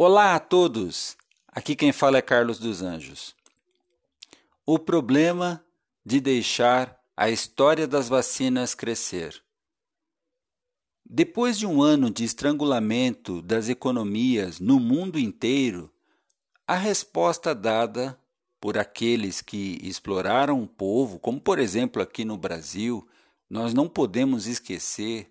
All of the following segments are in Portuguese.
Olá a todos! Aqui quem fala é Carlos dos Anjos. O problema de deixar a história das vacinas crescer. Depois de um ano de estrangulamento das economias no mundo inteiro, a resposta dada por aqueles que exploraram o povo, como por exemplo aqui no Brasil, nós não podemos esquecer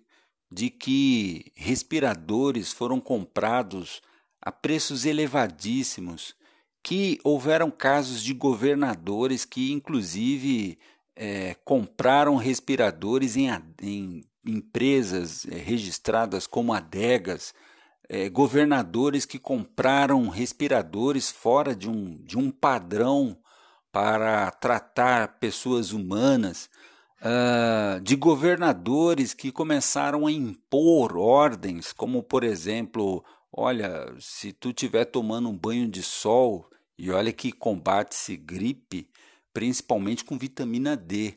de que respiradores foram comprados a preços elevadíssimos, que houveram casos de governadores que, inclusive, é, compraram respiradores em, em empresas é, registradas como adegas, é, governadores que compraram respiradores fora de um, de um padrão para tratar pessoas humanas, uh, de governadores que começaram a impor ordens, como por exemplo Olha, se tu estiver tomando um banho de sol, e olha que combate-se gripe, principalmente com vitamina D.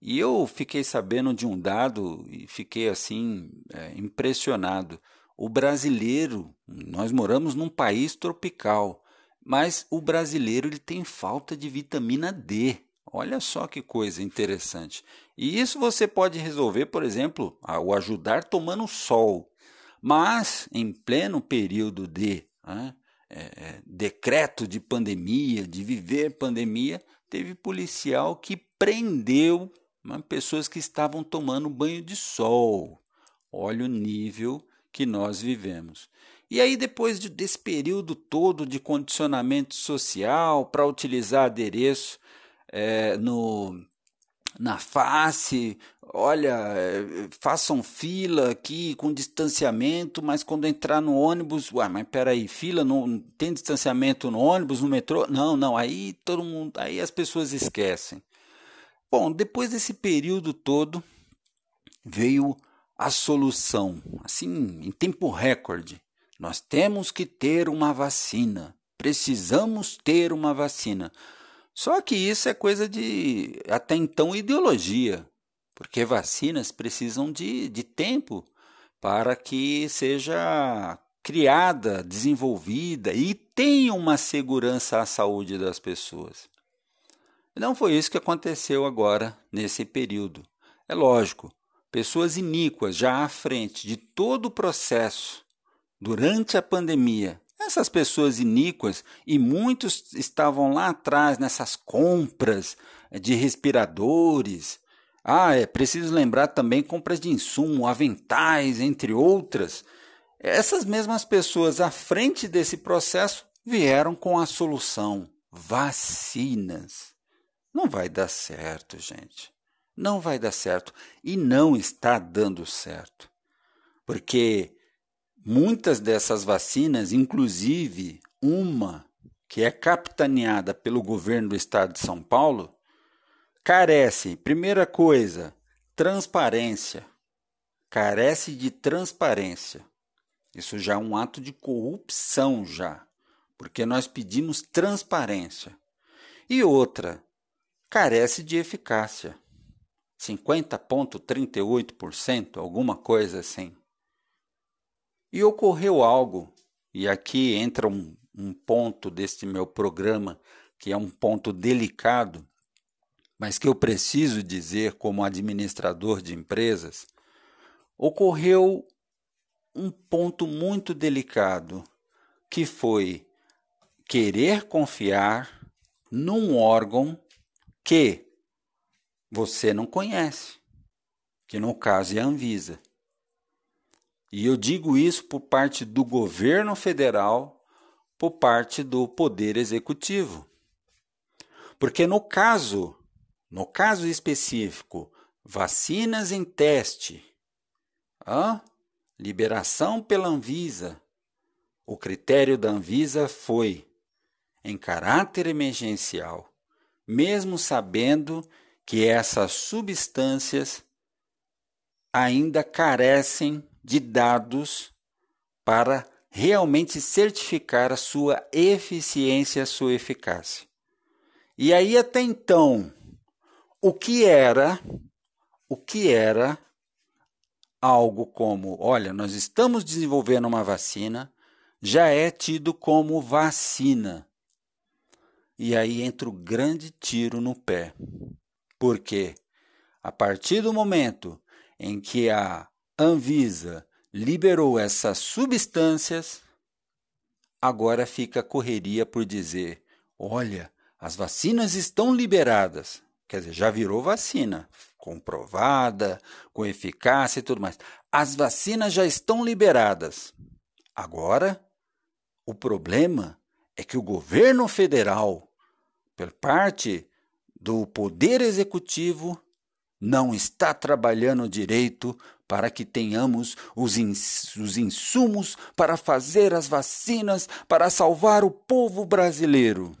E eu fiquei sabendo de um dado e fiquei assim é, impressionado. O brasileiro, nós moramos num país tropical, mas o brasileiro ele tem falta de vitamina D. Olha só que coisa interessante. E isso você pode resolver, por exemplo, ao ajudar tomando sol. Mas, em pleno período de né, é, é, decreto de pandemia, de viver pandemia, teve policial que prendeu né, pessoas que estavam tomando banho de sol. Olha o nível que nós vivemos. E aí, depois de, desse período todo de condicionamento social para utilizar adereço é, no, na face, olha, façam fila aqui com distanciamento, mas quando entrar no ônibus, ué, mas peraí, fila não tem distanciamento no ônibus, no metrô? Não, não, aí todo mundo, aí as pessoas esquecem. Bom, depois desse período todo veio a solução, assim, em tempo recorde. Nós temos que ter uma vacina. Precisamos ter uma vacina. Só que isso é coisa de, até então, ideologia, porque vacinas precisam de, de tempo para que seja criada, desenvolvida e tenha uma segurança à saúde das pessoas. Não foi isso que aconteceu agora, nesse período. É lógico, pessoas iníquas já à frente de todo o processo durante a pandemia essas pessoas iníquas, e muitos estavam lá atrás nessas compras de respiradores. Ah, é preciso lembrar também compras de insumo, aventais, entre outras. Essas mesmas pessoas à frente desse processo vieram com a solução: vacinas. Não vai dar certo, gente. Não vai dar certo. E não está dando certo. Porque Muitas dessas vacinas, inclusive uma que é capitaneada pelo governo do estado de São Paulo, carece, primeira coisa, transparência. Carece de transparência. Isso já é um ato de corrupção já, porque nós pedimos transparência. E outra, carece de eficácia. 50,38%, alguma coisa assim. E ocorreu algo, e aqui entra um, um ponto deste meu programa, que é um ponto delicado, mas que eu preciso dizer como administrador de empresas, ocorreu um ponto muito delicado, que foi querer confiar num órgão que você não conhece, que no caso é a Anvisa. E eu digo isso por parte do governo federal, por parte do poder executivo. Porque no caso, no caso específico, vacinas em teste, ah, liberação pela Anvisa, o critério da Anvisa foi em caráter emergencial, mesmo sabendo que essas substâncias ainda carecem de dados para realmente certificar a sua eficiência, a sua eficácia. E aí até então, o que era, o que era algo como, olha, nós estamos desenvolvendo uma vacina, já é tido como vacina. E aí entra o grande tiro no pé. Porque a partir do momento em que a Anvisa liberou essas substâncias, agora fica correria por dizer: olha, as vacinas estão liberadas. Quer dizer, já virou vacina, comprovada, com eficácia e tudo mais. As vacinas já estão liberadas. Agora, o problema é que o governo federal, por parte do Poder Executivo, não está trabalhando direito para que tenhamos os, ins os insumos para fazer as vacinas para salvar o povo brasileiro.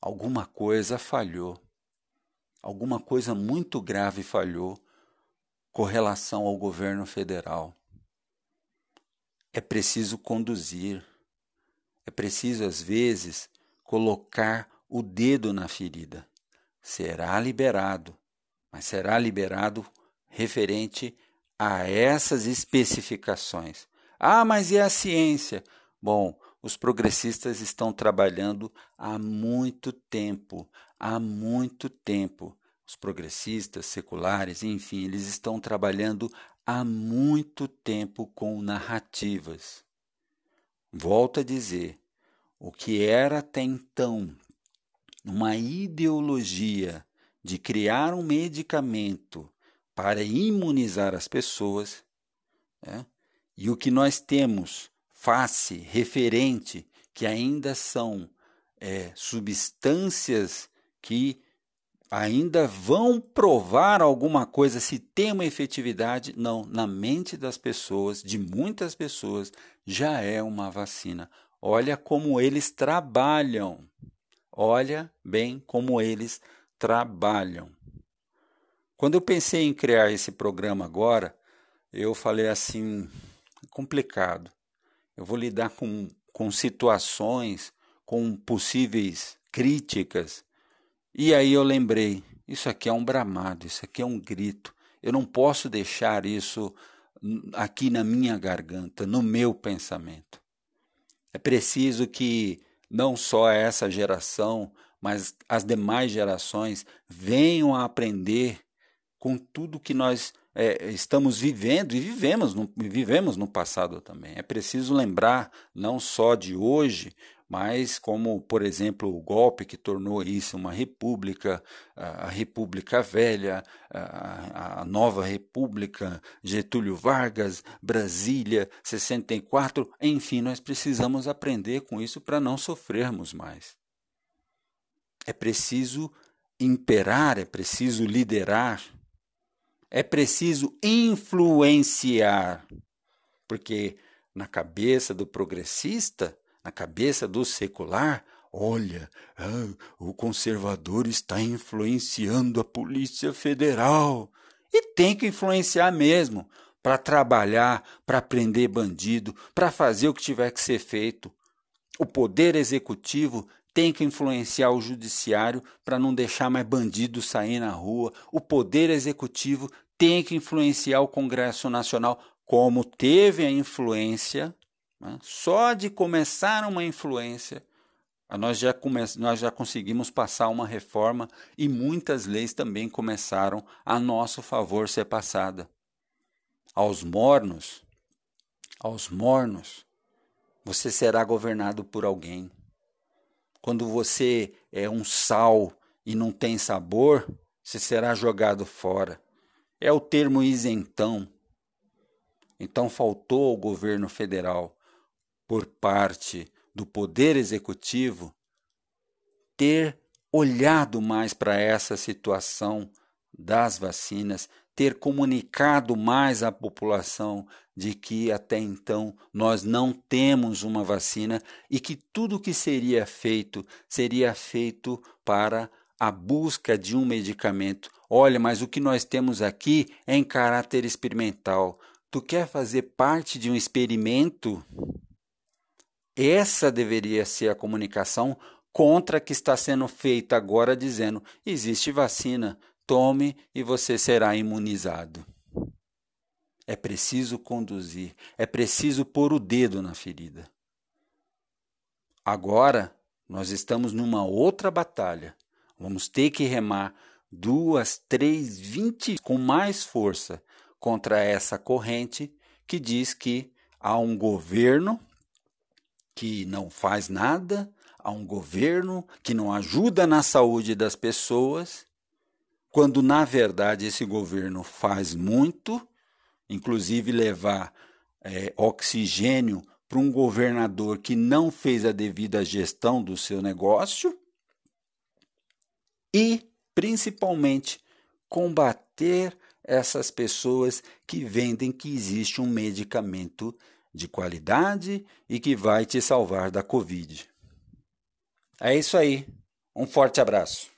Alguma coisa falhou. Alguma coisa muito grave falhou com relação ao governo federal. É preciso conduzir, é preciso, às vezes, colocar o dedo na ferida. Será liberado, mas será liberado referente a essas especificações. Ah, mas e a ciência? Bom, os progressistas estão trabalhando há muito tempo, há muito tempo. Os progressistas, seculares, enfim, eles estão trabalhando há muito tempo com narrativas. Volto a dizer, o que era até então uma ideologia de criar um medicamento para imunizar as pessoas, né? e o que nós temos face referente que ainda são é, substâncias que ainda vão provar alguma coisa se tem uma efetividade, não, na mente das pessoas, de muitas pessoas, já é uma vacina. Olha como eles trabalham. Olha bem como eles trabalham. Quando eu pensei em criar esse programa agora, eu falei assim, complicado. Eu vou lidar com, com situações, com possíveis críticas. E aí eu lembrei, isso aqui é um bramado, isso aqui é um grito. Eu não posso deixar isso aqui na minha garganta, no meu pensamento. É preciso que não só essa geração, mas as demais gerações venham a aprender com tudo que nós é, estamos vivendo e vivemos no, vivemos no passado também. É preciso lembrar não só de hoje, mas como, por exemplo, o golpe que tornou isso uma república, a República Velha, a, a nova República, Getúlio Vargas, Brasília, 64, enfim, nós precisamos aprender com isso para não sofrermos mais. É preciso imperar, é preciso liderar, é preciso influenciar, porque na cabeça do progressista, na cabeça do secular, olha, ah, o conservador está influenciando a Polícia Federal. E tem que influenciar mesmo, para trabalhar, para prender bandido, para fazer o que tiver que ser feito. O poder executivo tem que influenciar o judiciário para não deixar mais bandido sair na rua. O poder executivo tem que influenciar o Congresso Nacional, como teve a influência, né? só de começar uma influência, nós já, come, nós já conseguimos passar uma reforma e muitas leis também começaram a nosso favor ser passada. Aos mornos, aos mornos, você será governado por alguém. Quando você é um sal e não tem sabor, você será jogado fora. É o termo isentão. Então faltou ao governo federal, por parte do poder executivo, ter olhado mais para essa situação das vacinas, ter comunicado mais à população de que até então nós não temos uma vacina e que tudo que seria feito seria feito para a busca de um medicamento. Olha, mas o que nós temos aqui é em caráter experimental. Tu quer fazer parte de um experimento? Essa deveria ser a comunicação contra a que está sendo feita agora, dizendo: existe vacina, tome e você será imunizado. É preciso conduzir, é preciso pôr o dedo na ferida. Agora nós estamos numa outra batalha. Vamos ter que remar duas, três, vinte com mais força contra essa corrente que diz que há um governo que não faz nada, há um governo que não ajuda na saúde das pessoas, quando na verdade esse governo faz muito, inclusive levar é, oxigênio para um governador que não fez a devida gestão do seu negócio e, principalmente, combater essas pessoas que vendem que existe um medicamento de qualidade e que vai te salvar da Covid. É isso aí. Um forte abraço.